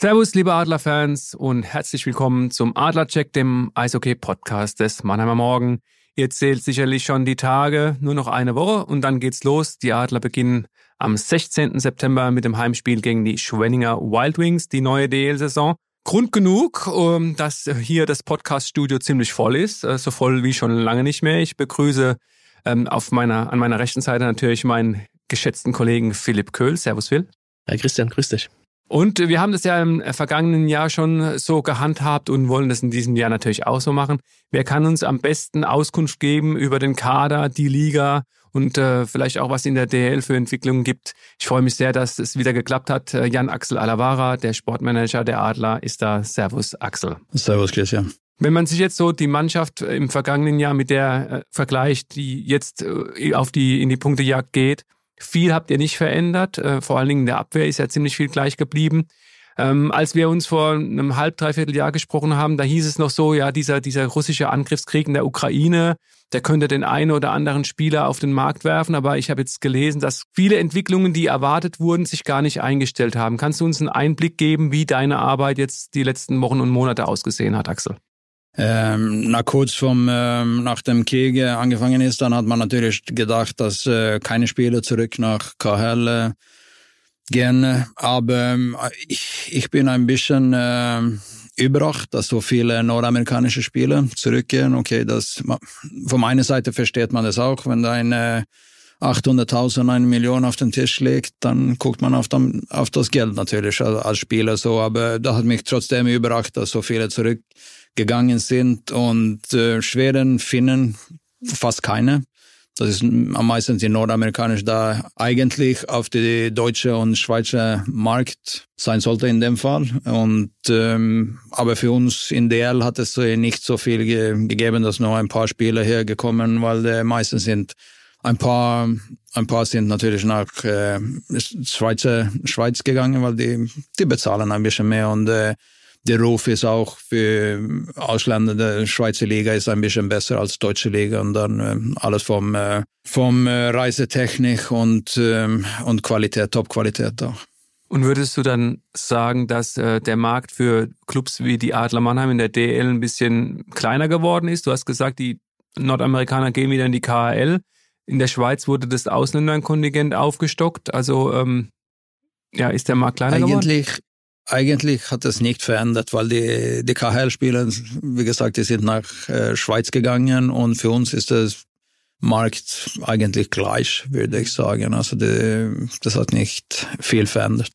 Servus, liebe Adlerfans und herzlich willkommen zum Adlercheck, dem Eishockey-Podcast des Mannheimer Morgen. Ihr zählt sicherlich schon die Tage, nur noch eine Woche und dann geht's los. Die Adler beginnen am 16. September mit dem Heimspiel gegen die Schwenninger Wild Wings, die neue DL-Saison. Grund genug, dass hier das Podcast-Studio ziemlich voll ist, äh, so voll wie schon lange nicht mehr. Ich begrüße ähm, auf meiner, an meiner rechten Seite natürlich meinen geschätzten Kollegen Philipp Köhl. Servus, Phil. Hi Christian, grüß dich. Und wir haben das ja im vergangenen Jahr schon so gehandhabt und wollen das in diesem Jahr natürlich auch so machen. Wer kann uns am besten Auskunft geben über den Kader, die Liga und äh, vielleicht auch was in der DL für Entwicklungen gibt? Ich freue mich sehr, dass es wieder geklappt hat. Äh, Jan Axel Alavara, der Sportmanager der Adler, ist da. Servus, Axel. Servus, Christian. Wenn man sich jetzt so die Mannschaft im vergangenen Jahr mit der äh, vergleicht, die jetzt äh, auf die in die Punktejagd geht, viel habt ihr nicht verändert. Äh, vor allen Dingen in der Abwehr ist ja ziemlich viel gleich geblieben. Ähm, als wir uns vor einem halb, dreiviertel Jahr gesprochen haben, da hieß es noch so, ja, dieser, dieser russische Angriffskrieg in der Ukraine, der könnte den einen oder anderen Spieler auf den Markt werfen. Aber ich habe jetzt gelesen, dass viele Entwicklungen, die erwartet wurden, sich gar nicht eingestellt haben. Kannst du uns einen Einblick geben, wie deine Arbeit jetzt die letzten Wochen und Monate ausgesehen hat, Axel? Ähm, na, kurz vom, ähm, nach dem Krieg äh, angefangen ist, dann hat man natürlich gedacht, dass äh, keine Spieler zurück nach KHL äh, gehen. Aber ähm, ich, ich bin ein bisschen äh, überrascht, dass so viele nordamerikanische Spieler zurückgehen. Okay, das von meiner Seite versteht man das auch, wenn da eine 800.000, eine Million auf den Tisch legt, dann guckt man auf, dem, auf das Geld natürlich als Spieler so. Aber da hat mich trotzdem überrascht, dass so viele zurück gegangen sind und äh, Schweden, Finnen fast keine. Das ist am meisten die nordamerikanische da eigentlich auf die deutsche und schweizer Markt sein sollte in dem Fall. Und ähm, aber für uns in DL hat es nicht so viel ge gegeben, dass noch ein paar Spieler hergekommen, weil die meisten sind ein paar ein paar sind natürlich nach äh, Schweizer Schweiz gegangen, weil die die bezahlen ein bisschen mehr und äh, der Ruf ist auch für Ausländer, der Schweizer Liga ist ein bisschen besser als deutsche Liga und dann äh, alles vom, äh, vom äh, Reisetechnik und, ähm, und Qualität, Top-Qualität auch. Und würdest du dann sagen, dass äh, der Markt für Clubs wie die Adler Mannheim in der DL ein bisschen kleiner geworden ist? Du hast gesagt, die Nordamerikaner gehen wieder in die KHL. In der Schweiz wurde das Ausländerkontingent aufgestockt. Also ähm, ja, ist der Markt kleiner Eigentlich, geworden? Eigentlich hat es nicht verändert, weil die, die KHL-Spieler, wie gesagt, die sind nach äh, Schweiz gegangen und für uns ist das Markt eigentlich gleich, würde ich sagen. Also die, das hat nicht viel verändert.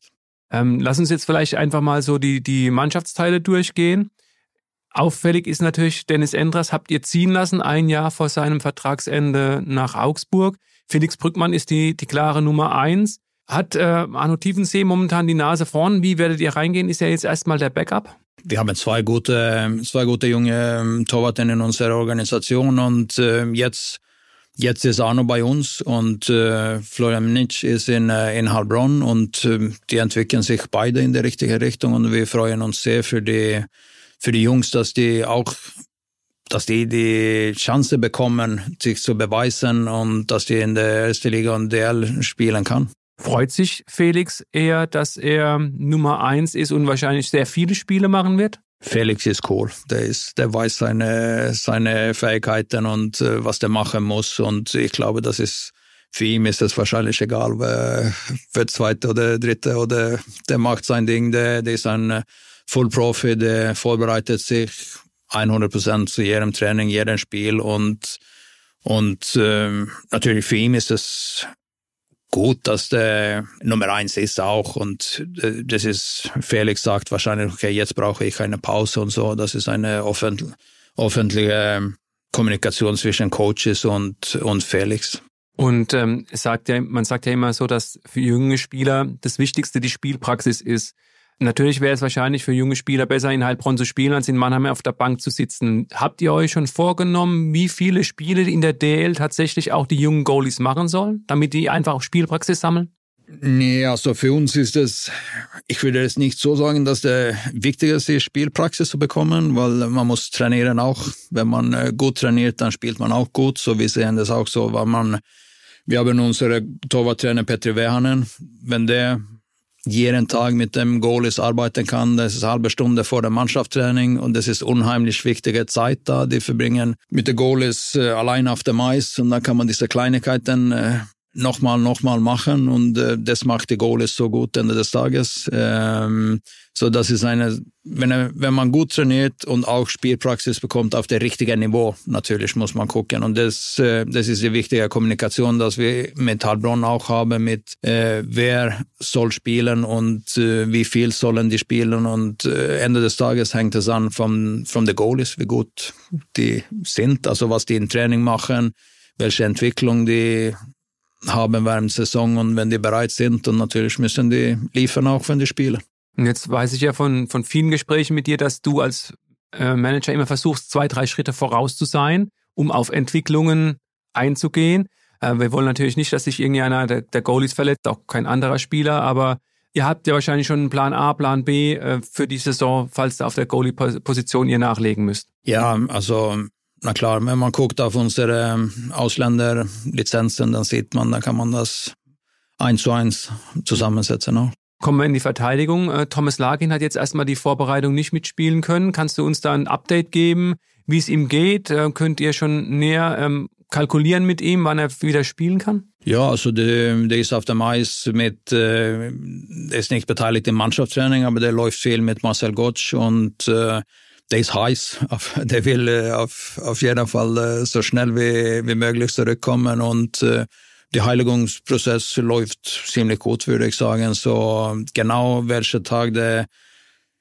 Ähm, lass uns jetzt vielleicht einfach mal so die, die Mannschaftsteile durchgehen. Auffällig ist natürlich, Dennis Endras habt ihr ziehen lassen, ein Jahr vor seinem Vertragsende nach Augsburg. Felix Brückmann ist die, die klare Nummer eins. Hat äh, Arno Tiefensee momentan die Nase vorn? Wie werdet ihr reingehen? Ist er jetzt erstmal der Backup? Wir haben zwei gute, zwei gute junge ähm, Torwarten in unserer Organisation und äh, jetzt Jetzt ist Arno bei uns und äh, Florian Nitsch ist in, äh, in Heilbronn und äh, die entwickeln sich beide in die richtige Richtung und wir freuen uns sehr für die, für die Jungs, dass die auch dass die die Chance bekommen, sich zu beweisen und dass die in der ersten Liga und DL spielen kann. Freut sich Felix eher, dass er Nummer eins ist und wahrscheinlich sehr viele Spiele machen wird? Felix ist cool. Der, ist, der weiß seine, seine Fähigkeiten und äh, was der machen muss. Und ich glaube, das ist für ihn ist es wahrscheinlich egal, wer, wer zweite oder dritte oder der macht sein Ding. Der, der ist ein Full-Profi, der vorbereitet sich 100 Prozent zu jedem Training, jedem Spiel und und ähm, natürlich für ihn ist es gut, dass der Nummer eins ist auch und äh, das ist, Felix sagt wahrscheinlich, okay, jetzt brauche ich eine Pause und so. Das ist eine öffentliche Kommunikation zwischen Coaches und, und Felix. Und ähm, sagt ja, man sagt ja immer so, dass für junge Spieler das Wichtigste die Spielpraxis ist. Natürlich wäre es wahrscheinlich für junge Spieler besser, in Heilbronn zu spielen, als in Mannheim auf der Bank zu sitzen. Habt ihr euch schon vorgenommen, wie viele Spiele in der DL tatsächlich auch die jungen Goalies machen sollen, damit die einfach auch Spielpraxis sammeln? Nee, also für uns ist es, ich würde es nicht so sagen, dass der wichtigste ist, Spielpraxis zu bekommen, weil man muss trainieren auch. Wenn man äh, gut trainiert, dann spielt man auch gut. So wir sehen das auch so, weil man, wir haben unsere Torwarttrainer Petri Wehanen. Wenn der jeden Tag mit dem Goalies arbeiten kann. Das ist eine halbe Stunde vor der Mannschaftstraining und das ist unheimlich wichtige Zeit da. Die verbringen mit den Goalies äh, allein auf dem Eis und dann kann man diese Kleinigkeiten äh, nochmal, nochmal machen und äh, das macht die Goalies so gut Ende des Tages. Ähm, so das ist eine, wenn, er, wenn man gut trainiert und auch Spielpraxis bekommt auf der richtigen Niveau, natürlich muss man gucken und das, äh, das ist die wichtige Kommunikation, dass wir mit Heilbronn auch haben, mit äh, wer soll spielen und äh, wie viel sollen die spielen und äh, Ende des Tages hängt es an vom, vom the Goalies, wie gut die sind, also was die im Training machen, welche Entwicklung die haben während der Saison und wenn die bereit sind und natürlich müssen die liefern auch, wenn die spielen. Und jetzt weiß ich ja von, von vielen Gesprächen mit dir, dass du als äh, Manager immer versuchst, zwei, drei Schritte voraus zu sein, um auf Entwicklungen einzugehen. Äh, wir wollen natürlich nicht, dass sich irgendeiner der, der Goalies verletzt, auch kein anderer Spieler, aber ihr habt ja wahrscheinlich schon einen Plan A, Plan B äh, für die Saison, falls da auf der Goalie-Position ihr nachlegen müsst. Ja, also na klar, wenn man guckt auf unsere ähm, Ausländerlizenzen, dann sieht man, da kann man das eins zu eins zusammensetzen auch. Kommen wir in die Verteidigung. Äh, Thomas Lagin hat jetzt erstmal die Vorbereitung nicht mitspielen können. Kannst du uns da ein Update geben, wie es ihm geht? Äh, könnt ihr schon näher ähm, kalkulieren mit ihm, wann er wieder spielen kann? Ja, also der, der ist auf dem Eis mit, äh, der ist nicht beteiligt im Mannschaftstraining, aber der läuft viel mit Marcel Gottsch und äh, der ist heiß. Der will äh, auf, auf jeden Fall äh, so schnell wie, wie möglich zurückkommen und äh, der Heiligungsprozess läuft ziemlich gut, würde ich sagen. So genau welcher Tag der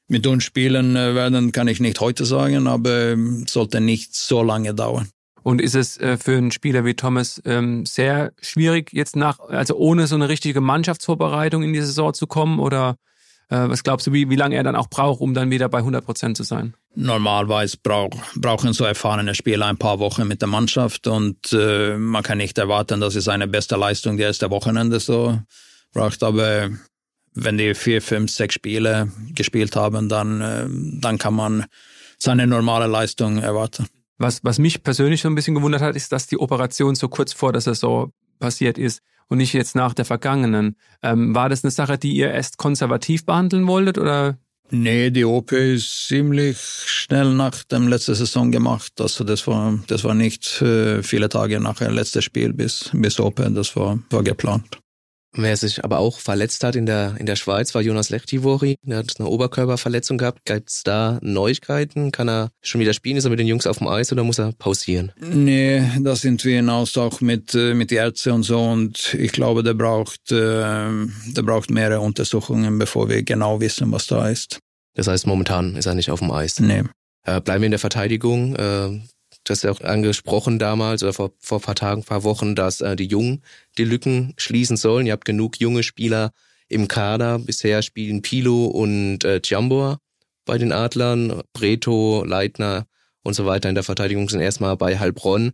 mit uns spielen werden, kann ich nicht heute sagen, aber sollte nicht so lange dauern. Und ist es für einen Spieler wie Thomas ähm, sehr schwierig, jetzt nach, also ohne so eine richtige Mannschaftsvorbereitung in die Saison zu kommen? Oder was glaubst du, wie, wie lange er dann auch braucht, um dann wieder bei 100 Prozent zu sein? Normalerweise brauch, brauchen so erfahrene Spieler ein paar Wochen mit der Mannschaft und äh, man kann nicht erwarten, dass es seine beste Leistung die erste Wochenende so braucht. Aber wenn die vier, fünf, sechs Spiele gespielt haben, dann, äh, dann kann man seine normale Leistung erwarten. Was, was mich persönlich so ein bisschen gewundert hat, ist, dass die Operation so kurz vor der Saison passiert ist und nicht jetzt nach der vergangenen. Ähm, war das eine Sache, die ihr erst konservativ behandeln wolltet oder? Nee, die OP ist ziemlich schnell nach dem letzten Saison gemacht. Also das war, das war nicht äh, viele Tage nach dem letzten Spiel bis, bis OP, das war, war geplant. Wer sich aber auch verletzt hat in der, in der Schweiz, war Jonas Lechtivori. Der hat eine Oberkörperverletzung gehabt. Gibt es da Neuigkeiten? Kann er schon wieder spielen? Ist er mit den Jungs auf dem Eis oder muss er pausieren? Nee, da sind wir in Austausch mit, äh, mit Ärzten und so. Und ich glaube, der braucht, äh, der braucht mehrere Untersuchungen, bevor wir genau wissen, was da ist. Das heißt, momentan ist er nicht auf dem Eis? Nee. Äh, bleiben wir in der Verteidigung. Äh, das ist ja auch angesprochen damals oder vor, vor paar Tagen, paar Wochen, dass äh, die Jungen die Lücken schließen sollen. Ihr habt genug junge Spieler im Kader. Bisher spielen Pilo und äh, Jambor bei den Adlern, Breto, Leitner und so weiter in der Verteidigung sind erstmal bei Heilbronn.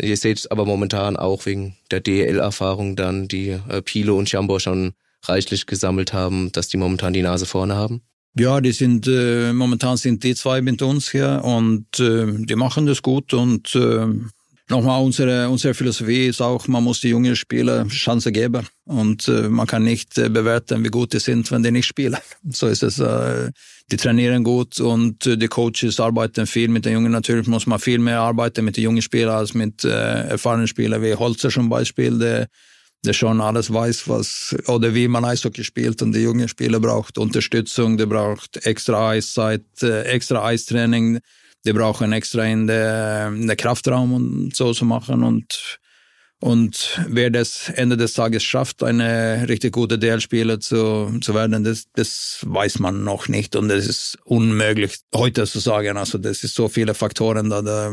Ihr seht aber momentan auch wegen der DL-Erfahrung dann, die äh, Pilo und Jambor schon reichlich gesammelt haben, dass die momentan die Nase vorne haben. Ja, die sind äh, momentan sind die zwei mit uns hier und äh, die machen das gut und äh, nochmal unsere unsere Philosophie ist auch, man muss die jungen Spieler Chance geben und äh, man kann nicht äh, bewerten, wie gut die sind, wenn die nicht spielen. So ist es. Äh, die trainieren gut und äh, die Coaches arbeiten viel mit den Jungen. Natürlich muss man viel mehr arbeiten mit den jungen Spielern als mit äh, erfahrenen Spielern wie Holzer zum Beispiel. Der, der schon alles weiß, was oder wie man Eishockey spielt und die jungen Spieler braucht Unterstützung, der braucht extra Eiszeit, äh, extra Eistraining, die brauchen extra in der, in der Kraftraum und so zu machen und Und wer das Ende des Tages schafft, eine richtig gute DL-Spieler zu, zu werden, das, das weiß man noch nicht. Und es ist unmöglich heute zu sagen. Also das ist so viele Faktoren, da da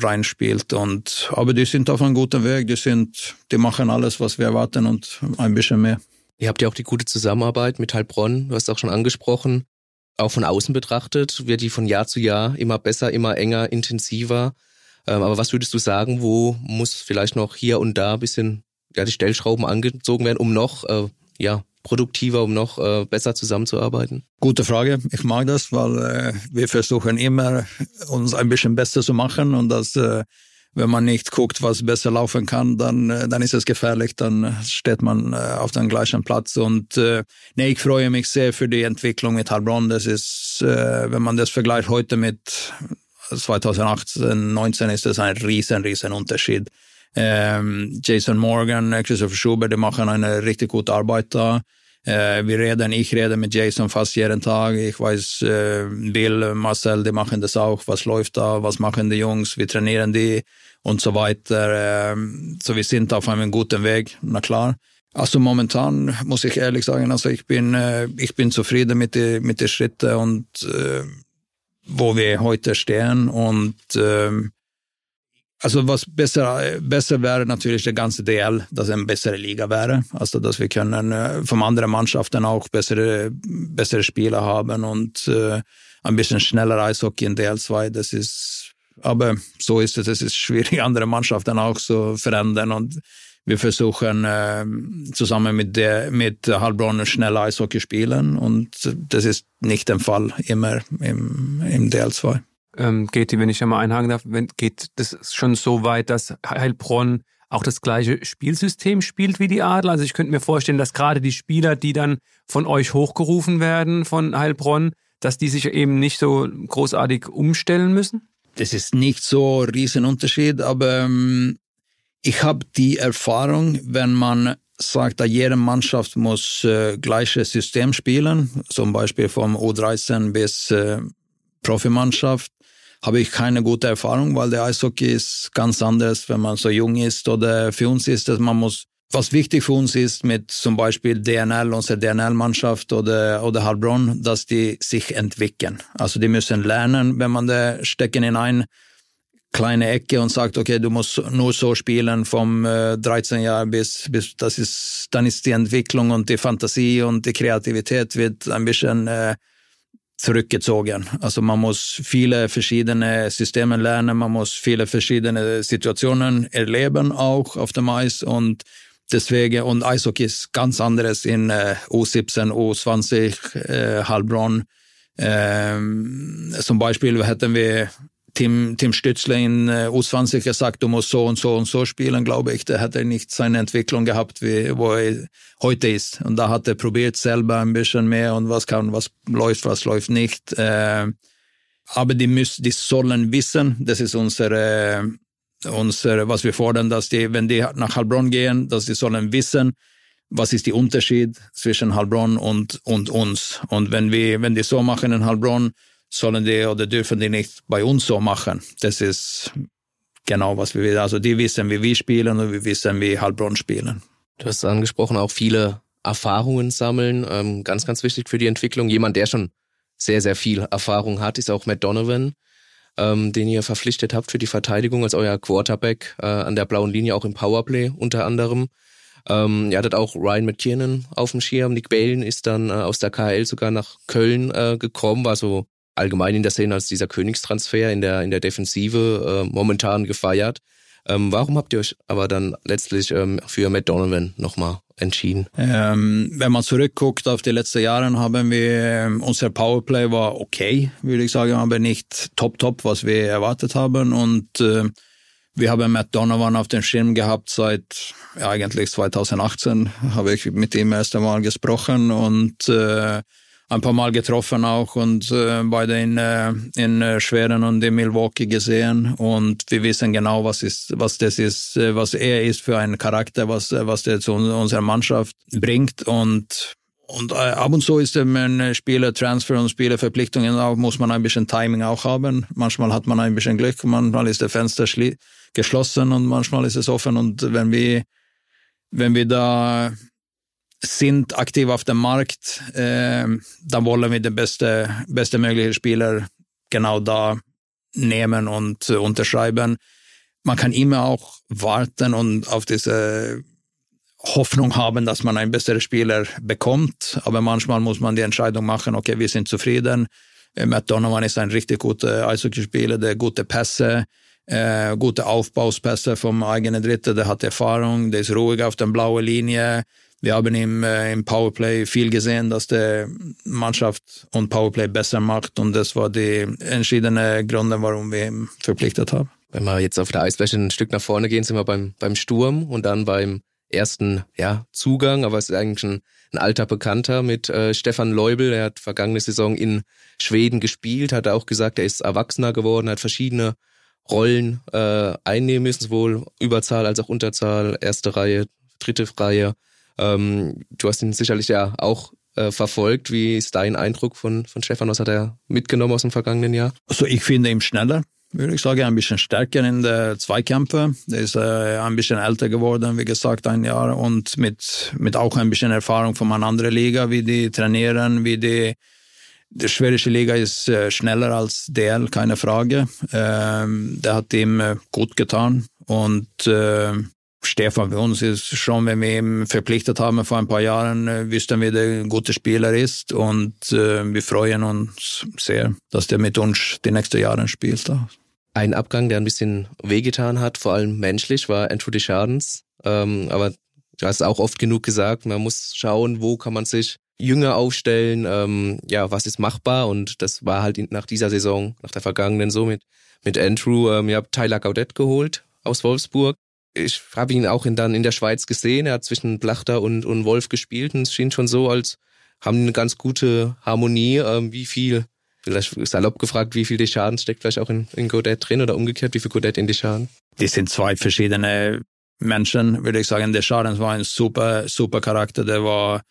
reinspielt. Und, aber die sind auf einem guten Weg. Die sind, die machen alles, was wir erwarten und ein bisschen mehr. Ihr habt ja auch die gute Zusammenarbeit mit Heilbronn. Du hast auch schon angesprochen. Auch von außen betrachtet wird die von Jahr zu Jahr immer besser, immer enger, intensiver. Ähm, aber was würdest du sagen, wo muss vielleicht noch hier und da ein bisschen ja, die Stellschrauben angezogen werden, um noch äh, ja, produktiver, um noch äh, besser zusammenzuarbeiten? Gute Frage. Ich mag das, weil äh, wir versuchen immer, uns ein bisschen besser zu machen und das äh, wenn man nicht guckt, was besser laufen kann, dann, äh, dann ist es gefährlich, dann steht man äh, auf dem gleichen Platz. Und äh, nee, ich freue mich sehr für die Entwicklung mit Heilbronn. Das ist, äh, wenn man das vergleicht heute mit 2018, 19 ist das ein riesen, riesen Unterschied. Ähm, Jason Morgan, Christopher Schubert, die machen eine richtig gute Arbeit da. Äh, wir reden, ich rede mit Jason fast jeden Tag. Ich weiß, äh, Bill, Marcel, die machen das auch. Was läuft da? Was machen die Jungs? Wir trainieren die und so weiter. Ähm, so wir sind auf einem guten Weg, na klar. Also momentan muss ich ehrlich sagen, also ich bin, äh, ich bin zufrieden mit den mit den Schritten und äh, wo wir heute stehen und ähm, also was besser, besser wäre natürlich der ganze DL, dass eine bessere Liga wäre. Also dass wir können äh, von anderen Mannschaften auch bessere, bessere Spieler haben und äh, ein bisschen schneller Eishockey in DL2. Das ist, aber so ist es. Es ist schwierig, andere Mannschaften auch zu verändern und wir versuchen äh, zusammen mit, der, mit Heilbronn schnell Eishockey spielen und das ist nicht der Fall immer im, im DL2 ähm, geht, wenn ich einmal einhaken darf, wenn, geht das schon so weit, dass Heilbronn auch das gleiche Spielsystem spielt wie die Adler? Also ich könnte mir vorstellen, dass gerade die Spieler, die dann von euch hochgerufen werden, von Heilbronn, dass die sich eben nicht so großartig umstellen müssen? Das ist nicht so ein Riesenunterschied, aber ähm, ich habe die Erfahrung, wenn man sagt, jede Mannschaft muss äh, gleiches System spielen, zum Beispiel vom U13 bis äh, Profimannschaft, habe ich keine gute Erfahrung, weil der Eishockey ist ganz anders, wenn man so jung ist oder für uns ist dass man muss was wichtig für uns ist mit zum Beispiel DNL, unsere DNL-Mannschaft oder, oder Heilbronn, dass die sich entwickeln. Also die müssen lernen, wenn man da stecken in eine kleine Ecke und sagt, okay, du musst nur so spielen vom äh, 13 Jahr bis, bis das ist, dann ist die Entwicklung und die Fantasie und die Kreativität wird ein bisschen äh, zurückgezogen. Also man muss viele verschiedene Systeme lernen, man muss viele verschiedene Situationen erleben auch auf dem Eis und deswegen und Eishockey ist ganz anderes in äh, U17, U20, äh, Heilbronn. Ähm, zum Beispiel hätten wir Tim, Tim Stützle in äh, U20 gesagt, du musst so und so und so spielen, glaube ich, der hätte nicht seine Entwicklung gehabt, wie wo er heute ist. Und da hat er probiert selber ein bisschen mehr und was kann, was läuft, was läuft nicht. Äh, aber die müssen, die sollen wissen, das ist unsere, unsere, was wir fordern, dass die, wenn die nach Heilbronn gehen, dass die sollen wissen, was ist der Unterschied zwischen Heilbronn und, und uns. Und wenn wir, wenn die so machen in Heilbronn, sollen die oder dürfen die nicht bei uns so machen. Das ist genau, was wir wissen. Also die wissen, wie wir spielen und wir wissen, wie Heilbronn spielen. Du hast angesprochen, auch viele Erfahrungen sammeln. Ähm, ganz, ganz wichtig für die Entwicklung. Jemand, der schon sehr, sehr viel Erfahrung hat, ist auch Matt Donovan, ähm, den ihr verpflichtet habt für die Verteidigung als euer Quarterback äh, an der blauen Linie, auch im Powerplay unter anderem. Ähm, ihr hattet auch Ryan McKiernan auf dem Schirm. Nick Balen ist dann äh, aus der KL sogar nach Köln äh, gekommen, war so allgemein in der Szene als dieser Königstransfer in der, in der Defensive äh, momentan gefeiert. Ähm, warum habt ihr euch aber dann letztlich ähm, für Matt Donovan nochmal entschieden? Ähm, wenn man zurückguckt auf die letzten Jahre, haben wir, ähm, unser Powerplay war okay, würde ich sagen, aber nicht top, top, was wir erwartet haben. Und äh, wir haben Matt Donovan auf dem Schirm gehabt seit ja, eigentlich 2018, habe ich mit ihm erst einmal gesprochen und äh, ein paar Mal getroffen auch und äh, beide in, äh, in äh, Schweden und in Milwaukee gesehen und wir wissen genau, was ist, was das ist, äh, was er ist für ein Charakter, was, äh, was der zu unserer Mannschaft bringt und und ab und zu ist ein Spielertransfer und Spielerverpflichtungen auch, muss man ein bisschen Timing auch haben. Manchmal hat man ein bisschen Glück, manchmal ist der Fenster geschlossen und manchmal ist es offen. Und wenn wir, wenn wir da sind aktiv auf dem Markt, äh, dann wollen wir den beste, beste mögliche Spieler genau da nehmen und äh, unterschreiben. Man kann immer auch warten und auf diese Hoffnung haben, dass man einen besseren Spieler bekommt. Aber manchmal muss man die Entscheidung machen, okay, wir sind zufrieden. Äh, Matt Donovan ist ein richtig guter Eishockeyspieler, der gute Pässe, äh, gute Aufbauspässe vom eigenen Dritte, der hat Erfahrung, der ist ruhig auf der blauen Linie. Wir haben im, äh, im Powerplay viel gesehen, dass der Mannschaft und Powerplay besser macht und das war die entschiedene Gründe, warum wir ihn verpflichtet haben. Wenn wir jetzt auf der Eisfläche ein Stück nach vorne gehen, sind wir beim, beim Sturm und dann beim ersten ja, Zugang, aber es ist eigentlich ein, ein alter Bekannter mit äh, Stefan Leubel. Er hat vergangene Saison in Schweden gespielt, hat auch gesagt, er ist erwachsener geworden, hat verschiedene Rollen äh, einnehmen müssen, sowohl Überzahl als auch Unterzahl, erste Reihe, dritte Reihe. Ähm, du hast ihn sicherlich ja auch äh, verfolgt. Wie ist dein Eindruck von, von Stefan? Was hat er mitgenommen aus dem vergangenen Jahr? Also ich finde ihn schneller würde ich sagen, ein bisschen stärker in der Zweikämpfe. Der ist äh, ein bisschen älter geworden, wie gesagt, ein Jahr und mit, mit auch ein bisschen Erfahrung von einer anderen Liga, wie die trainieren, wie die die schwedische Liga ist äh, schneller als DL, keine Frage. Ähm, der hat ihm äh, gut getan und äh, Stefan für uns ist schon, wenn wir ihn verpflichtet haben vor ein paar Jahren, äh, wüssten wir, der ein guter Spieler ist. Und äh, wir freuen uns sehr, dass der mit uns die nächsten Jahre spielt. Ein Abgang, der ein bisschen wehgetan hat, vor allem menschlich, war Andrew Deschardens. Ähm, aber du hast auch oft genug gesagt, man muss schauen, wo kann man sich jünger aufstellen, ähm, ja, was ist machbar? Und das war halt nach dieser Saison, nach der vergangenen so mit, mit Andrew, ähm, ihr habt Tyler Gaudet geholt aus Wolfsburg, ich habe ihn auch in, dann in der Schweiz gesehen. Er hat zwischen Blachter und, und Wolf gespielt und es schien schon so, als haben eine ganz gute Harmonie. Ähm, wie viel, vielleicht salopp gefragt, wie viel Deschadens steckt vielleicht auch in, in Godet drin oder umgekehrt, wie viel Godet in Deschadens? Die sind zwei verschiedene Menschen, würde ich sagen. Deschadens war ein super, super Charakter. Der war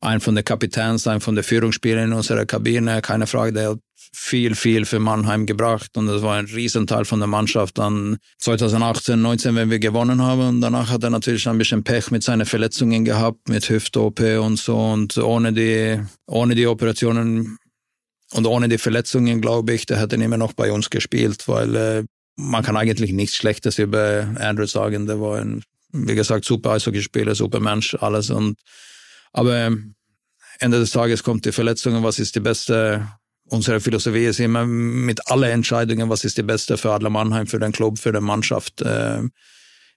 ein von den Kapitäns, ein von den Führungsspielern in unserer Kabine, keine Frage, der hat viel, viel für Mannheim gebracht und das war ein Riesenteil von der Mannschaft dann 2018, 19, wenn wir gewonnen haben und danach hat er natürlich ein bisschen Pech mit seinen Verletzungen gehabt, mit Hüft-OP und so und ohne die, ohne die Operationen und ohne die Verletzungen, glaube ich, der hätte immer noch bei uns gespielt, weil äh, man kann eigentlich nichts Schlechtes über Andrew sagen. Der war ein, wie gesagt, super Eishockeyspieler, super Mensch, alles und aber Ende des Tages kommt die Verletzung. Was ist die beste? Unsere Philosophie ist immer mit allen Entscheidungen, was ist die beste für Adler Mannheim, für den Club, für die Mannschaft. Äh,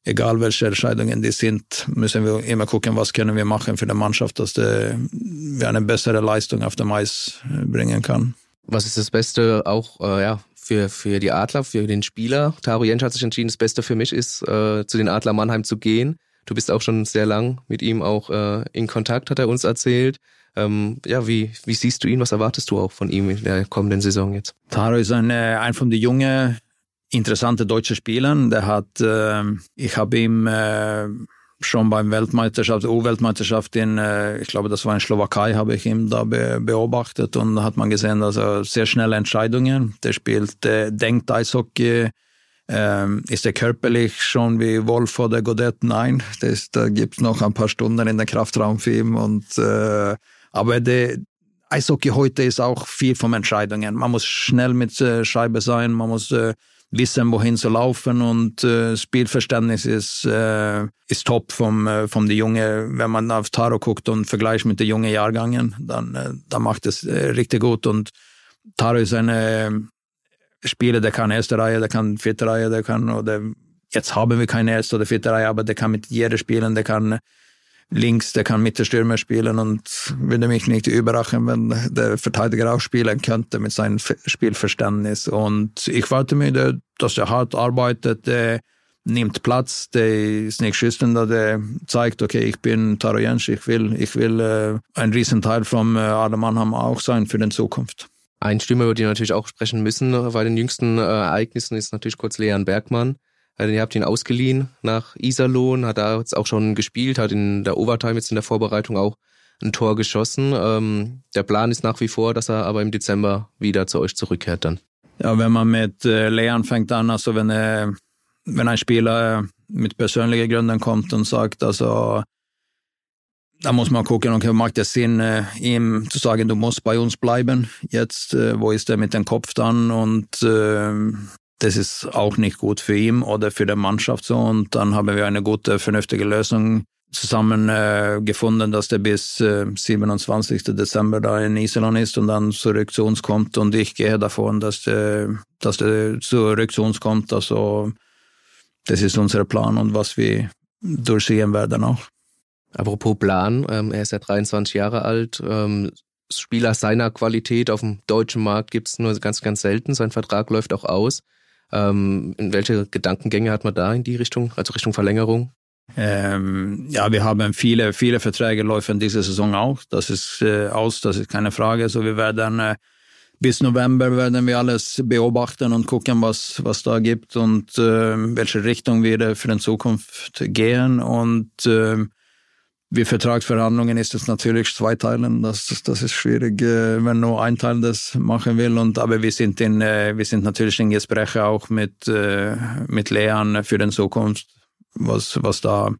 egal welche Entscheidungen die sind, müssen wir immer gucken, was können wir machen für die Mannschaft, dass wir eine bessere Leistung auf dem Eis äh, bringen kann. Was ist das Beste auch äh, ja, für, für die Adler, für den Spieler? Taro Jensch hat sich entschieden, das Beste für mich ist, äh, zu den Adler Mannheim zu gehen. Du bist auch schon sehr lang mit ihm auch äh, in Kontakt, hat er uns erzählt. Ähm, ja, wie, wie siehst du ihn? Was erwartest du auch von ihm in der kommenden Saison jetzt? Taro ist ein, äh, ein von den jungen, interessanten deutschen Spielern. Der hat, äh, ich habe ihm äh, schon beim Weltmeisterschaft, U-Weltmeisterschaft in, äh, ich glaube, das war in Slowakei, habe ich ihn da be beobachtet und hat man gesehen, dass er sehr schnelle Entscheidungen, der spielt, äh, denkt Eishockey, ähm, ist er körperlich schon wie Wolf oder Godet? Nein, das, da gibt's noch ein paar Stunden in den Kraftraum für ihn. Und, äh, aber der Eishockey heute ist auch viel von Entscheidungen. Man muss schnell mit äh, Scheibe sein, man muss äh, wissen, wohin zu laufen und äh, Spielverständnis ist, äh, ist top vom, äh, vom die Junge. Wenn man auf Taro guckt und vergleicht mit den jungen Jahrgängen, dann, äh, dann macht es äh, richtig gut und Taro ist eine Spieler, der kann erste Reihe, der kann vierte Reihe, der kann, oder jetzt haben wir keine erste oder vierte Reihe, aber der kann mit jeder spielen, der kann links, der kann Mittelstürmer spielen und würde mich nicht überraschen, wenn der Verteidiger auch spielen könnte mit seinem Spielverständnis. Und ich warte mir, dass er hart arbeitet, der nimmt Platz, der ist nicht schüchtern, der zeigt, okay, ich bin Taro Jensch, ich will, ich will äh, ein Riesenteil vom äh, Adam Mannheim auch sein für die Zukunft. Ein Stürmer, über den wir natürlich auch sprechen müssen bei den jüngsten äh, Ereignissen, ist natürlich kurz Leon Bergmann. Äh, ihr habt ihn ausgeliehen nach Iserlohn, hat da jetzt auch schon gespielt, hat in der Overtime jetzt in der Vorbereitung auch ein Tor geschossen. Ähm, der Plan ist nach wie vor, dass er aber im Dezember wieder zu euch zurückkehrt dann. Ja, wenn man mit äh, Leon fängt an, also wenn wenn ein Spieler mit persönlichen Gründen kommt und sagt, also da muss man gucken, okay, macht es Sinn, äh, ihm zu sagen, du musst bei uns bleiben jetzt, äh, wo ist er mit dem Kopf dann und äh, das ist auch nicht gut für ihn oder für die Mannschaft so und dann haben wir eine gute, vernünftige Lösung zusammen äh, gefunden, dass der bis äh, 27. Dezember da in Island ist und dann zurück zu uns kommt und ich gehe davon, dass der, dass der zurück zu uns kommt, also das ist unser Plan und was wir durchsehen werden auch. Apropos Plan, ähm, er ist ja 23 Jahre alt. Ähm, Spieler seiner Qualität auf dem deutschen Markt gibt es nur ganz, ganz selten. Sein Vertrag läuft auch aus. Ähm, in welche Gedankengänge hat man da in die Richtung, also Richtung Verlängerung? Ähm, ja, wir haben viele, viele Verträge laufen diese Saison auch. Das ist äh, aus, das ist keine Frage. So wir werden äh, bis November werden wir alles beobachten und gucken, was, was da gibt und äh, welche Richtung wir für die Zukunft gehen. Und äh, wie Vertragsverhandlungen ist es natürlich zwei Teilen. Das, das ist schwierig, äh, wenn nur ein Teil das machen will. Und, aber wir sind, in, äh, wir sind natürlich in Gesprächen auch mit, äh, mit Leon für die Zukunft, was, was da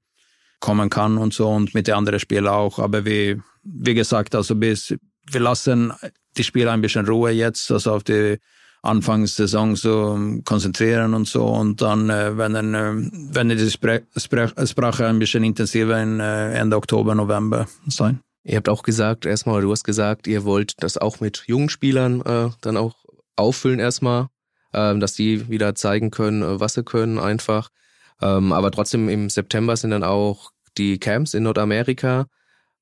kommen kann und so und mit den anderen Spielern auch. Aber wie, wie gesagt, also bis, wir lassen die Spieler ein bisschen Ruhe jetzt, also auf die Anfangssaison so konzentrieren und so und dann äh, werden, äh, werden die Spre Spre Sprache ein bisschen intensiver in äh, Ende Oktober, November sein. Ihr habt auch gesagt, erstmal, du hast gesagt, ihr wollt das auch mit jungen Spielern äh, dann auch auffüllen erstmal, äh, dass die wieder zeigen können, äh, was sie können einfach. Ähm, aber trotzdem im September sind dann auch die Camps in Nordamerika.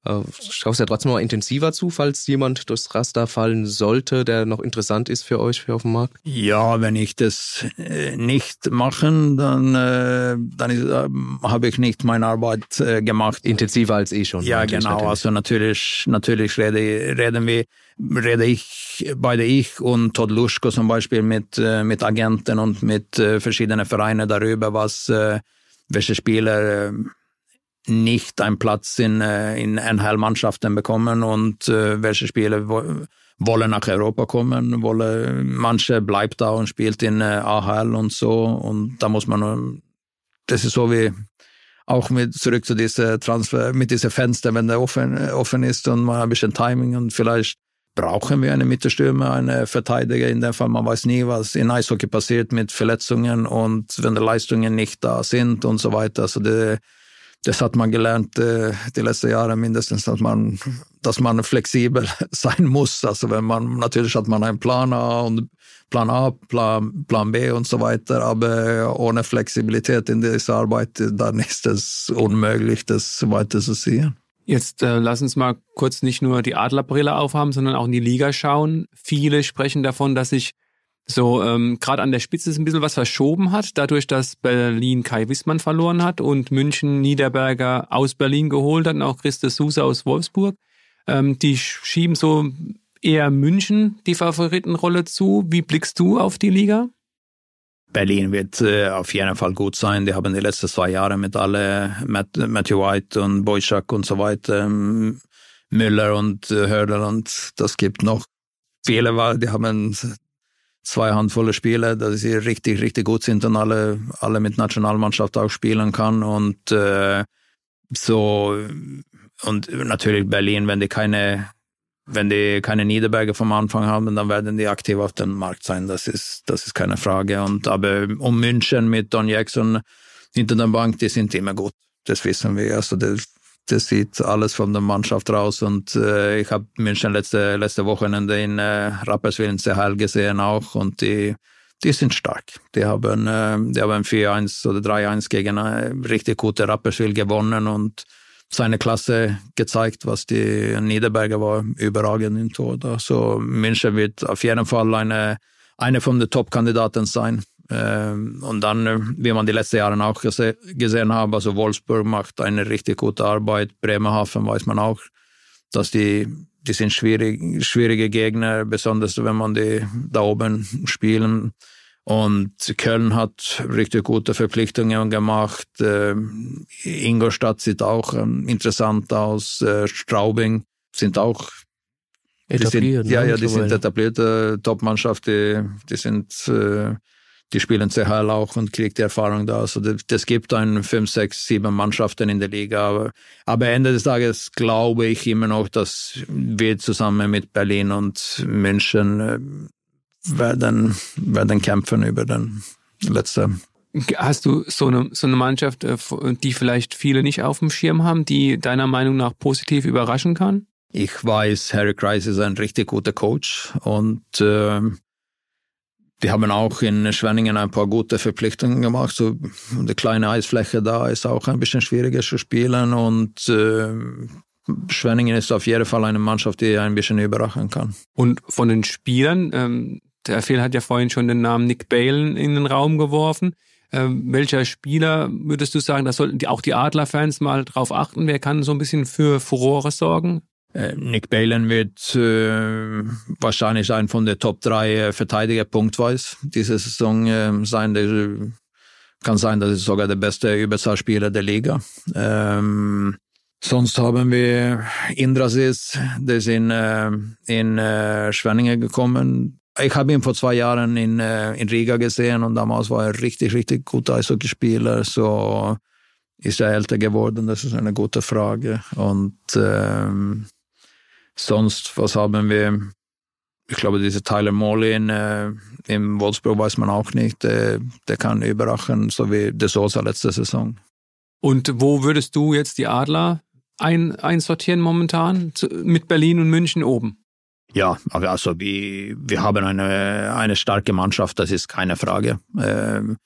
Äh, schaust ja trotzdem mal intensiver zu, falls jemand durchs Raster fallen sollte, der noch interessant ist für euch für auf dem Markt? Ja, wenn ich das äh, nicht machen, dann, äh, dann äh, habe ich nicht meine Arbeit äh, gemacht. Intensiver als eh schon. Ja, genau. Natürlich. Also natürlich, natürlich rede, reden wir, rede ich, beide ich und Todd Luschko zum Beispiel mit, äh, mit Agenten und mit verschiedenen Vereinen darüber, was welche Spieler nicht einen Platz in, äh, in NHL-Mannschaften bekommen und äh, welche Spieler wollen nach Europa kommen, wollen, manche bleibt da und spielt in äh, AHL und so und da muss man, das ist so wie auch mit zurück zu dieser Transfer, mit dieser Fenster, wenn der offen, offen ist und man ein bisschen Timing und vielleicht brauchen wir eine Mittelstürmer, eine Verteidiger in dem Fall. Man weiß nie, was in Eishockey passiert mit Verletzungen und wenn die Leistungen nicht da sind und so weiter. Also die, das hat man gelernt äh, die letzten Jahre mindestens, dass man, dass man flexibel sein muss. Also wenn man, natürlich hat man einen Plan A und Plan A, Plan, Plan B und so weiter, aber ohne Flexibilität in dieser Arbeit, dann ist es unmöglich, das weiter zu sehen. Jetzt äh, lass uns mal kurz nicht nur die Adlerbrille aufhaben, sondern auch in die Liga schauen. Viele sprechen davon, dass sich so ähm, gerade an der Spitze ist ein bisschen was verschoben hat, dadurch, dass Berlin Kai Wissmann verloren hat und München Niederberger aus Berlin geholt hat und auch Christus Sousa aus Wolfsburg. Ähm, die schieben so eher München die Favoritenrolle zu. Wie blickst du auf die Liga? Berlin wird äh, auf jeden Fall gut sein. Die haben die letzten zwei Jahre mit alle Matt, Matthew White und Boychuk und so weiter, ähm, Müller und äh, Hörder und das gibt noch viele, die haben zwei Handvolle Spieler, dass sie richtig, richtig gut sind und alle, alle mit Nationalmannschaft auch spielen kann. Und äh, so und natürlich Berlin, wenn die keine wenn die keine Niederberge vom Anfang haben, dann werden die aktiv auf dem Markt sein. Das ist, das ist keine Frage. Und aber um München mit Don Jackson hinter der Bank, die sind immer gut. Das wissen wir. Also das, das sieht alles von der Mannschaft raus. Und äh, ich habe München letzte, letzte Wochenende in äh, Rapperswil in CHL gesehen auch und die, die sind stark. Die haben, äh, haben 4-1 oder 3-1 gegen eine richtig gute Rapperswil gewonnen und seine Klasse gezeigt, was die Niederberger war, überragend im Tor. Also München wird auf jeden Fall eine, eine von den Top-Kandidaten sein. Und dann, äh, wie man die letzten Jahre auch gesehen hat, also Wolfsburg macht eine richtig gute Arbeit, Bremerhaven weiß man auch, dass die, die sind schwierig, schwierige Gegner, besonders wenn man die da oben spielen. Und Köln hat richtig gute Verpflichtungen gemacht. Ähm, Ingolstadt sieht auch ähm, interessant aus. Äh, Straubing sind auch etabliert. Sind, ja, ne, ja, die sind etablierte Topmannschaft. Die, die sind äh, die spielen CHL auch und kriegt die Erfahrung da. Also das, gibt ein fünf, sechs, sieben Mannschaften in der Liga. Aber, aber Ende des Tages glaube ich immer noch, dass wir zusammen mit Berlin und München äh, werden, werden kämpfen über den letzten Hast du so eine, so eine Mannschaft, äh, die vielleicht viele nicht auf dem Schirm haben, die deiner Meinung nach positiv überraschen kann? Ich weiß, Harry Kreis ist ein richtig guter Coach und äh, die haben auch in Schwenningen ein paar gute Verpflichtungen gemacht. So eine kleine Eisfläche da ist auch ein bisschen schwieriger zu spielen und äh, Schwenningen ist auf jeden Fall eine Mannschaft, die ein bisschen überraschen kann. Und von den Spielern, ähm, der Phil hat ja vorhin schon den Namen Nick Balen in den Raum geworfen. Ähm, welcher Spieler würdest du sagen, da sollten die, auch die Adler-Fans mal drauf achten? Wer kann so ein bisschen für Furore sorgen? Äh, Nick Balen wird äh, wahrscheinlich ein von der Top 3 äh, Verteidiger punktweise diese Saison äh, sein. Der, kann sein, dass es sogar der beste Überzahlspieler der Liga. Ähm, sonst haben wir Indrasis, der ist in, äh, in äh, Schwenningen gekommen. Ich habe ihn vor zwei Jahren in, äh, in Riga gesehen und damals war er richtig, richtig guter Eishockeyspieler. So ist er älter geworden, das ist eine gute Frage. Und ähm, Sonst, was haben wir? Ich glaube, diese Tyler Morley in, äh, im Wolfsburg weiß man auch nicht. Der, der kann überraschen, so wie De Sosa letzte Saison. Und wo würdest du jetzt die Adler ein, einsortieren momentan? Mit Berlin und München oben? Ja, also wir, wir haben eine, eine starke Mannschaft, das ist keine Frage. Ähm,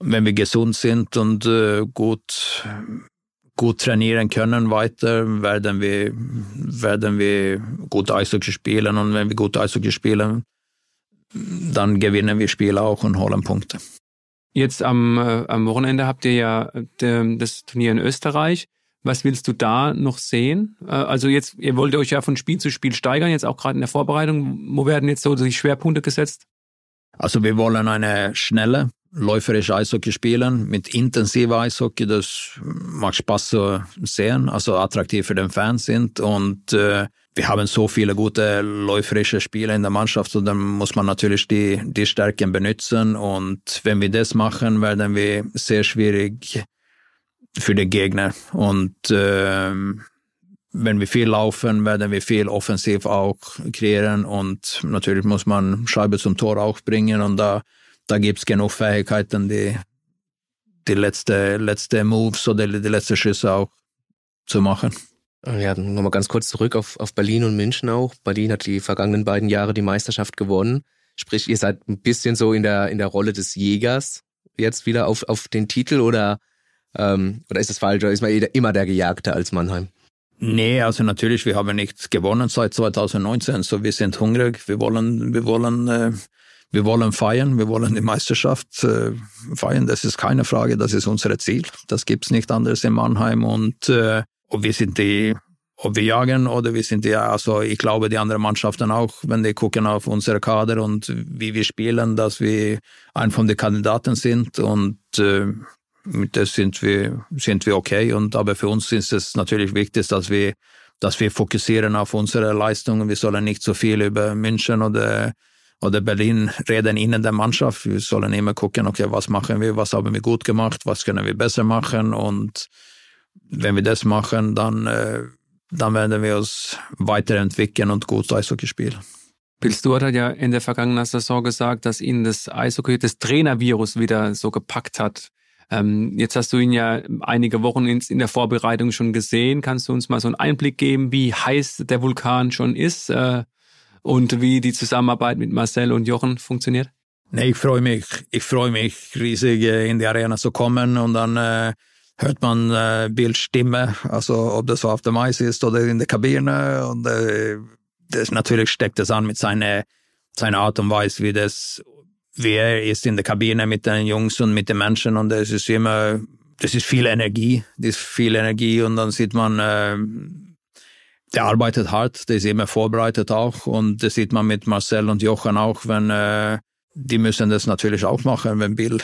wenn wir gesund sind und äh, gut gut trainieren können weiter, werden wir, werden wir gut Eishockey spielen und wenn wir gut Eishockey spielen, dann gewinnen wir Spiele auch und holen Punkte. Jetzt am, äh, am Wochenende habt ihr ja äh, das Turnier in Österreich. Was willst du da noch sehen? Äh, also jetzt, ihr wollt euch ja von Spiel zu Spiel steigern, jetzt auch gerade in der Vorbereitung. Wo werden jetzt so die Schwerpunkte gesetzt? Also wir wollen eine schnelle, läuferisch Eishockey spielen, mit intensiver Eishockey, das macht Spaß zu sehen, also attraktiv für den Fans sind. Und äh, wir haben so viele gute läuferische Spieler in der Mannschaft und dann muss man natürlich die, die Stärken benutzen. Und wenn wir das machen, werden wir sehr schwierig für den Gegner. Und äh, wenn wir viel laufen, werden wir viel offensiv auch kreieren. Und natürlich muss man Scheibe zum Tor auch bringen. Und da da gibt es genug Fähigkeiten, die, die letzte, letzte Moves oder die letzte Schüsse auch zu machen. Ja, nochmal ganz kurz zurück auf, auf Berlin und München auch. Berlin hat die vergangenen beiden Jahre die Meisterschaft gewonnen. Sprich, ihr seid ein bisschen so in der, in der Rolle des Jägers jetzt wieder auf, auf den Titel oder, ähm, oder ist das falsch? Oder ist man immer der Gejagte als Mannheim? Nee, also natürlich, wir haben nicht gewonnen seit 2019, so wir sind hungrig, wir wollen, wir wollen äh, wir wollen feiern, wir wollen die Meisterschaft äh, feiern, das ist keine Frage, das ist unser Ziel. Das gibt's nicht anders in Mannheim und äh, ob wir sind die, ob wir jagen oder wir sind die, also ich glaube die anderen Mannschaften auch, wenn die gucken auf unsere Kader und wie wir spielen, dass wir ein von den Kandidaten sind und äh, mit das sind wir, sind wir okay und aber für uns ist es natürlich wichtig, dass wir dass wir fokussieren auf unsere Leistungen. Wir sollen nicht so viel über München oder oder Berlin reden innen der Mannschaft. Wir sollen immer gucken, okay, was machen wir, was haben wir gut gemacht, was können wir besser machen und wenn wir das machen, dann, äh, dann werden wir uns weiterentwickeln und gut Eishockey spielen. Bill Stewart hat ja in der vergangenen Saison gesagt, dass ihn das Eishockey, das Trainervirus wieder so gepackt hat. Ähm, jetzt hast du ihn ja einige Wochen in, der Vorbereitung schon gesehen. Kannst du uns mal so einen Einblick geben, wie heiß der Vulkan schon ist? Äh, und wie die Zusammenarbeit mit Marcel und Jochen funktioniert? Nee, ich freue mich. Ich freue mich riesig äh, in die Arena zu kommen. Und dann äh, hört man äh, Bildstimme, also ob das auf dem Eis ist oder in der Kabine. Und äh, das natürlich steckt es an mit seiner seiner Art und Weise, wie das wie er ist in der Kabine mit den Jungs und mit den Menschen. Und es ist immer das ist viel Energie, das ist viel Energie. Und dann sieht man äh, der arbeitet hart, der ist immer vorbereitet auch. Und das sieht man mit Marcel und Jochen auch, wenn äh, die müssen das natürlich auch machen, wenn Bill,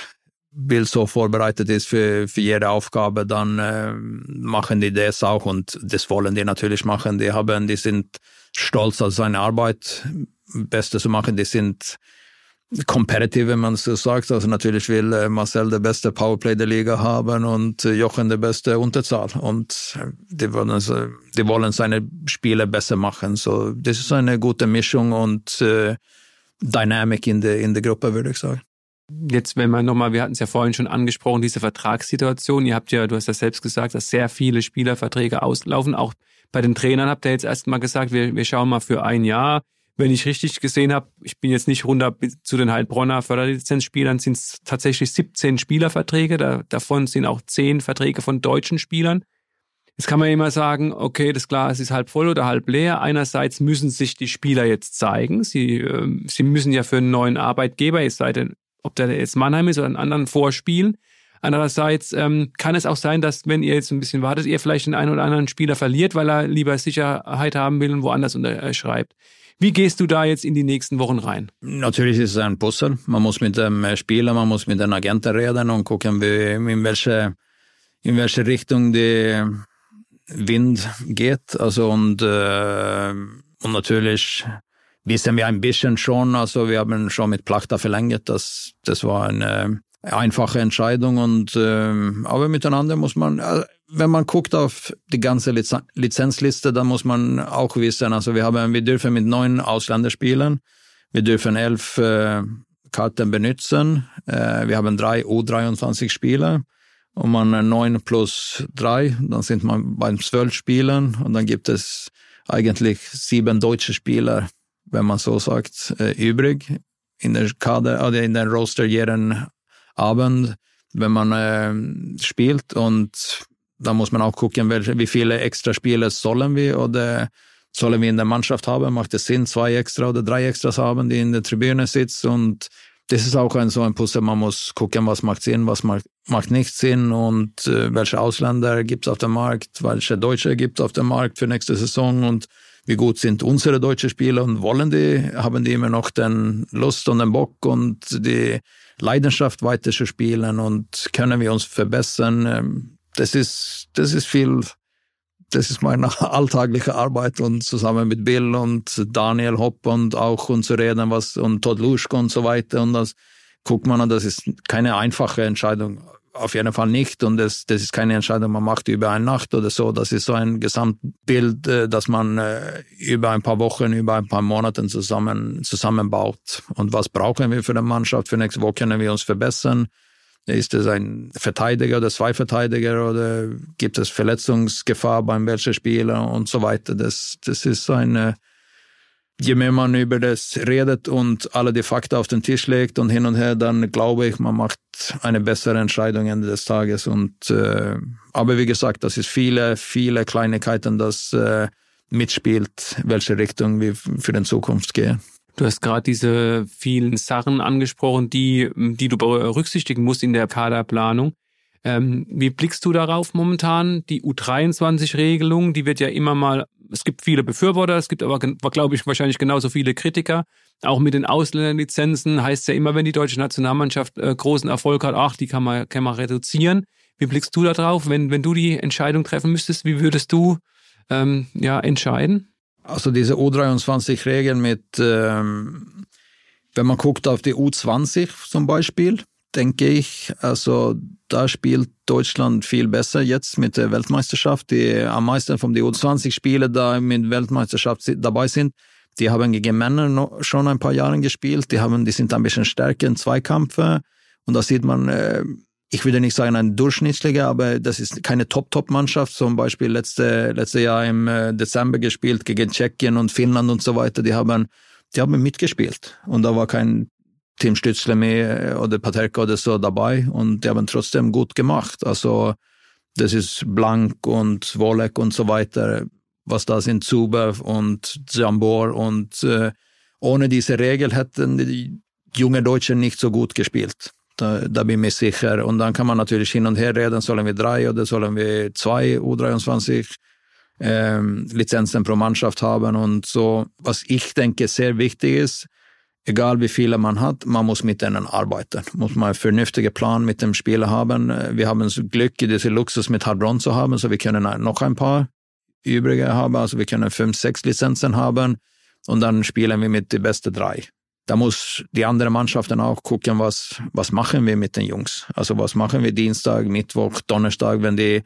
Bill so vorbereitet ist für, für jede Aufgabe, dann äh, machen die das auch. Und das wollen die natürlich machen. Die haben, die sind stolz auf seine Arbeit, Beste zu machen, die sind competitive, wenn man so sagt. Also natürlich will äh, Marcel der beste Powerplay der Liga haben und äh, Jochen der beste Unterzahl. Und äh, die wollen, die wollen seine Spiele besser machen. So, das ist eine gute Mischung und äh, Dynamik in der, in der Gruppe, würde ich sagen. Jetzt, wenn man nochmal, wir hatten es ja vorhin schon angesprochen, diese Vertragssituation. Ihr habt ja, du hast ja selbst gesagt, dass sehr viele Spielerverträge auslaufen. Auch bei den Trainern habt ihr jetzt erstmal gesagt, wir, wir schauen mal für ein Jahr wenn ich richtig gesehen habe, ich bin jetzt nicht runter zu den Heilbronner Förderlizenzspielern, sind es tatsächlich 17 Spielerverträge. Da, davon sind auch 10 Verträge von deutschen Spielern. Jetzt kann man immer sagen, okay, das Glas ist halb voll oder halb leer. Einerseits müssen sich die Spieler jetzt zeigen. Sie, äh, sie müssen ja für einen neuen Arbeitgeber, es sei denn, ob der jetzt Mannheim ist oder einen anderen vorspielen. Andererseits ähm, kann es auch sein, dass, wenn ihr jetzt ein bisschen wartet, ihr vielleicht den einen oder anderen Spieler verliert, weil er lieber Sicherheit haben will und woanders unterschreibt. Wie gehst du da jetzt in die nächsten Wochen rein? Natürlich ist es ein Puzzle. Man muss mit dem Spieler, man muss mit den Agenten reden und gucken, wie, in, welche, in welche Richtung der Wind geht. Also und, äh, und natürlich wissen wir ein bisschen schon, also wir haben schon mit Plachta verlängert, das, das war eine einfache Entscheidung und äh, aber miteinander muss man, äh, wenn man guckt auf die ganze Lizenzliste, dann muss man auch wissen, also wir haben, wir dürfen mit neun Ausländer spielen, wir dürfen elf äh, Karten benutzen, äh, wir haben drei U23 Spieler. Und man neun plus drei, dann sind man beim zwölf Spielen. Und dann gibt es eigentlich sieben deutsche Spieler, wenn man so sagt, äh, übrig in der Kader oder in den Roster jeden Abend, wenn man äh, spielt und da muss man auch gucken, wie viele extra Spiele sollen wir oder sollen wir in der Mannschaft haben? Macht es Sinn, zwei extra oder drei Extras haben, die in der Tribüne sitzen? Und das ist auch ein so ein Puzzle. Man muss gucken, was macht Sinn, was macht, macht nicht Sinn und äh, welche Ausländer gibt es auf dem Markt, welche Deutsche gibt es auf dem Markt für nächste Saison und wie gut sind unsere deutschen Spieler und wollen die, haben die immer noch den Lust und den Bock und die Leidenschaft weiter zu spielen und können wir uns verbessern. Ähm, das ist, das ist viel, das ist meine alltägliche Arbeit und zusammen mit Bill und Daniel Hopp und auch und zu reden was und Todd Luschko und so weiter und das guckt man an, das ist keine einfache Entscheidung auf jeden Fall nicht und das, das ist keine Entscheidung, man macht über eine Nacht oder so. Das ist so ein Gesamtbild, äh, das man äh, über ein paar Wochen, über ein paar Monate zusammen, zusammenbaut. Und was brauchen wir für eine Mannschaft? Für nächste Woche können wir uns verbessern. Ist es ein Verteidiger oder zwei Verteidiger oder gibt es Verletzungsgefahr beim welchen Spieler und so weiter? Das, das ist eine, je mehr man über das redet und alle die Fakten auf den Tisch legt und hin und her, dann glaube ich, man macht eine bessere Entscheidung Ende des Tages. Und äh, aber wie gesagt, das ist viele, viele Kleinigkeiten, das äh, mitspielt, welche Richtung wir für den Zukunft gehen. Du hast gerade diese vielen Sachen angesprochen, die, die du berücksichtigen musst in der Kaderplanung. Ähm, wie blickst du darauf momentan? Die U23-Regelung, die wird ja immer mal, es gibt viele Befürworter, es gibt aber, glaube ich, wahrscheinlich genauso viele Kritiker. Auch mit den Ausländerlizenzen heißt es ja immer, wenn die deutsche Nationalmannschaft äh, großen Erfolg hat, ach, die kann man, kann man reduzieren. Wie blickst du da drauf? Wenn, wenn du die Entscheidung treffen müsstest, wie würdest du ähm, ja, entscheiden? Also diese U23-Regeln mit, ähm, wenn man guckt auf die U20 zum Beispiel, denke ich. Also da spielt Deutschland viel besser jetzt mit der Weltmeisterschaft. Die am meisten von den U20-Spieler da mit Weltmeisterschaft dabei sind, die haben gegen Männer schon ein paar Jahre gespielt. Die haben, die sind ein bisschen stärker in Zweikämpfe. Und da sieht man, äh, ich würde nicht sagen ein durchschnittlicher, aber das ist keine Top-Top-Mannschaft. Zum Beispiel letzte, letzte Jahr im äh, Dezember gespielt gegen Tschechien und Finnland und so weiter. Die haben, die haben mitgespielt. Und da war kein Tim Stützle mehr oder Paterka oder so dabei und die haben trotzdem gut gemacht. Also das ist Blank und Wolek und so weiter, was da sind, Zuber und Zambor und äh, ohne diese Regel hätten die jungen Deutschen nicht so gut gespielt. Da, da bin ich sicher. Und dann kann man natürlich hin und her reden, sollen wir drei oder sollen wir zwei U23 ähm, Lizenzen pro Mannschaft haben und so. Was ich denke sehr wichtig ist, egal wie viele man hat, man muss mit denen arbeiten. Muss man einen vernünftigen Plan mit dem Spieler haben. Wir haben das Glück, diese Luxus mit Hardron zu haben, so wir können noch ein paar übrige haben. Also wir können fünf, sechs Lizenzen haben und dann spielen wir mit den besten drei. da muss die andere Mannschaften auch gucken, was, was machen wir mit den Jungs? Also was machen wir Dienstag, Mittwoch, Donnerstag, wenn die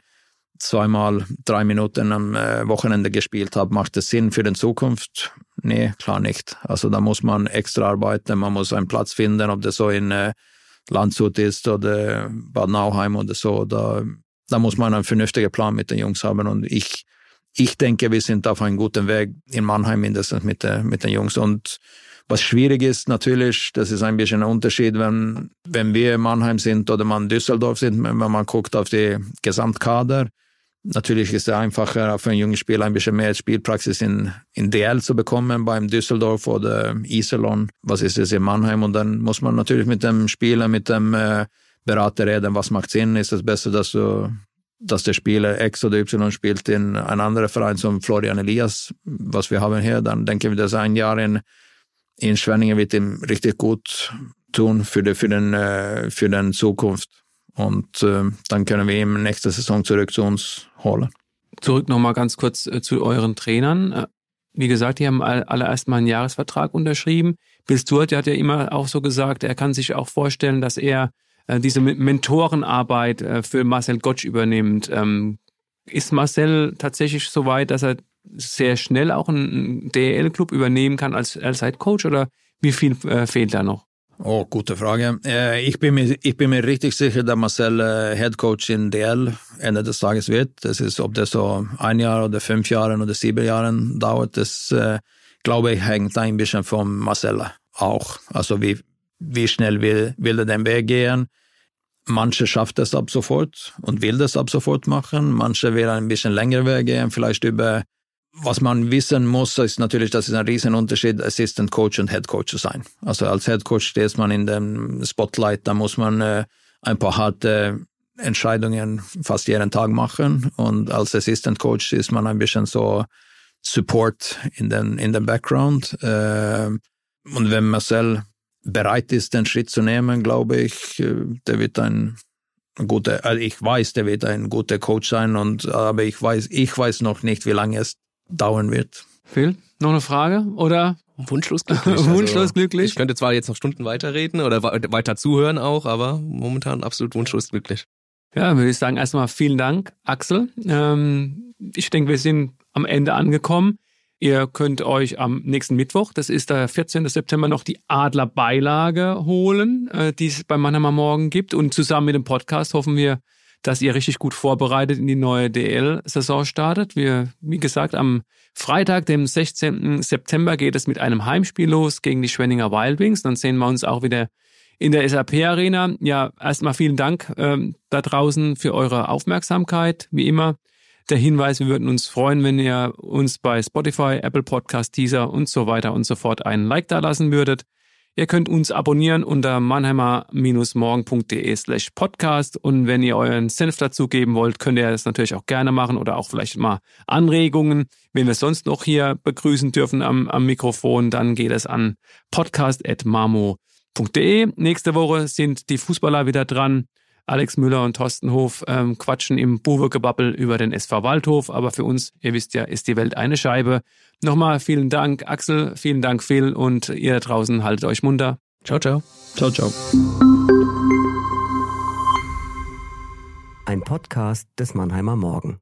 zweimal drei Minuten am äh, Wochenende gespielt haben, macht das Sinn für die Zukunft? Nee, klar nicht. Also da muss man extra arbeiten, man muss einen Platz finden, ob das so in äh, Landshut ist oder Bad Nauheim oder so. Da, da muss man einen vernünftigen Plan mit den Jungs haben und ich, ich denke, wir sind auf einem guten Weg in Mannheim mindestens mit, äh, mit den Jungs und was schwierig ist natürlich, das ist ein bisschen ein Unterschied, wenn, wenn wir in Mannheim sind oder man in Düsseldorf sind, wenn man guckt auf die Gesamtkader. Natürlich ist es einfacher, für einen jungen Spieler ein bisschen mehr Spielpraxis in, in DL zu bekommen, beim Düsseldorf oder Iserlohn. Was ist es in Mannheim? Und dann muss man natürlich mit dem Spieler, mit dem äh, Berater reden, was macht Sinn? Ist es besser, dass du dass der Spieler X oder Y spielt in ein anderer Verein zum Florian Elias, was wir haben hier, dann denke ich, dass ein Jahr in in Schwenningen wird ihm richtig gut tun für, die, für, den, äh, für den Zukunft. Und äh, dann können wir ihn nächste Saison zurück zu uns holen. Zurück nochmal ganz kurz äh, zu euren Trainern. Äh, wie gesagt, die haben alle erstmal einen Jahresvertrag unterschrieben. Bill Stewart der hat ja immer auch so gesagt, er kann sich auch vorstellen, dass er äh, diese Mentorenarbeit äh, für Marcel Gottsch übernimmt. Ähm, ist Marcel tatsächlich so weit, dass er sehr schnell auch einen DEL-Club übernehmen kann als, als Head Coach oder wie viel fehlt da noch? Oh, gute Frage. Äh, ich, bin mir, ich bin mir richtig sicher, dass Marcel äh, Head Coach in DL Ende des Tages wird. Das ist, ob das so ein Jahr oder fünf Jahre oder sieben Jahre dauert, das äh, glaube ich hängt ein bisschen von Marcel auch. Also wie, wie schnell will, will er den Weg gehen? Manche schafft es ab sofort und will das ab sofort machen. Manche will ein bisschen länger Weg gehen, vielleicht über was man wissen muss, ist natürlich, dass es ein Riesenunterschied, Assistant Coach und Head Coach zu sein. Also als Head Coach steht man in dem Spotlight, da muss man äh, ein paar harte Entscheidungen fast jeden Tag machen und als Assistant Coach ist man ein bisschen so Support in den, in den Background. Äh, und wenn Marcel bereit ist, den Schritt zu nehmen, glaube ich, äh, der wird ein guter, also ich weiß, der wird ein guter Coach sein und aber ich weiß, ich weiß noch nicht, wie lange es dauern wird. Phil, noch eine Frage oder? Wunschlos glücklich. wunschlos also, glücklich. Ich könnte zwar jetzt noch Stunden weiterreden oder weiter zuhören auch, aber momentan absolut wunschlos glücklich. Ja, würde ich sagen, erstmal vielen Dank, Axel. Ähm, ich denke, wir sind am Ende angekommen. Ihr könnt euch am nächsten Mittwoch, das ist der 14. September, noch die Adlerbeilage holen, äh, die es bei Mannheimer Morgen gibt. Und zusammen mit dem Podcast hoffen wir, dass ihr richtig gut vorbereitet in die neue DL-Saison startet. Wir, wie gesagt, am Freitag, dem 16. September, geht es mit einem Heimspiel los gegen die Schwenninger Wild Wings. Dann sehen wir uns auch wieder in der SAP-Arena. Ja, erstmal vielen Dank ähm, da draußen für eure Aufmerksamkeit, wie immer. Der Hinweis, wir würden uns freuen, wenn ihr uns bei Spotify, Apple Podcast, Teaser und so weiter und so fort einen Like da lassen würdet. Ihr könnt uns abonnieren unter mannheimer-morgen.de slash podcast und wenn ihr euren Senf dazugeben wollt, könnt ihr das natürlich auch gerne machen oder auch vielleicht mal Anregungen. Wenn wir sonst noch hier begrüßen dürfen am, am Mikrofon, dann geht es an podcast.mamo.de. Nächste Woche sind die Fußballer wieder dran. Alex Müller und Thorsten Hof ähm, quatschen im Buwe-Gebabbel über den SV Waldhof. Aber für uns, ihr wisst ja, ist die Welt eine Scheibe. Nochmal vielen Dank, Axel, vielen Dank, Phil und ihr da draußen haltet euch munter. Ciao, ciao. Ciao, ciao. Ein Podcast des Mannheimer Morgen.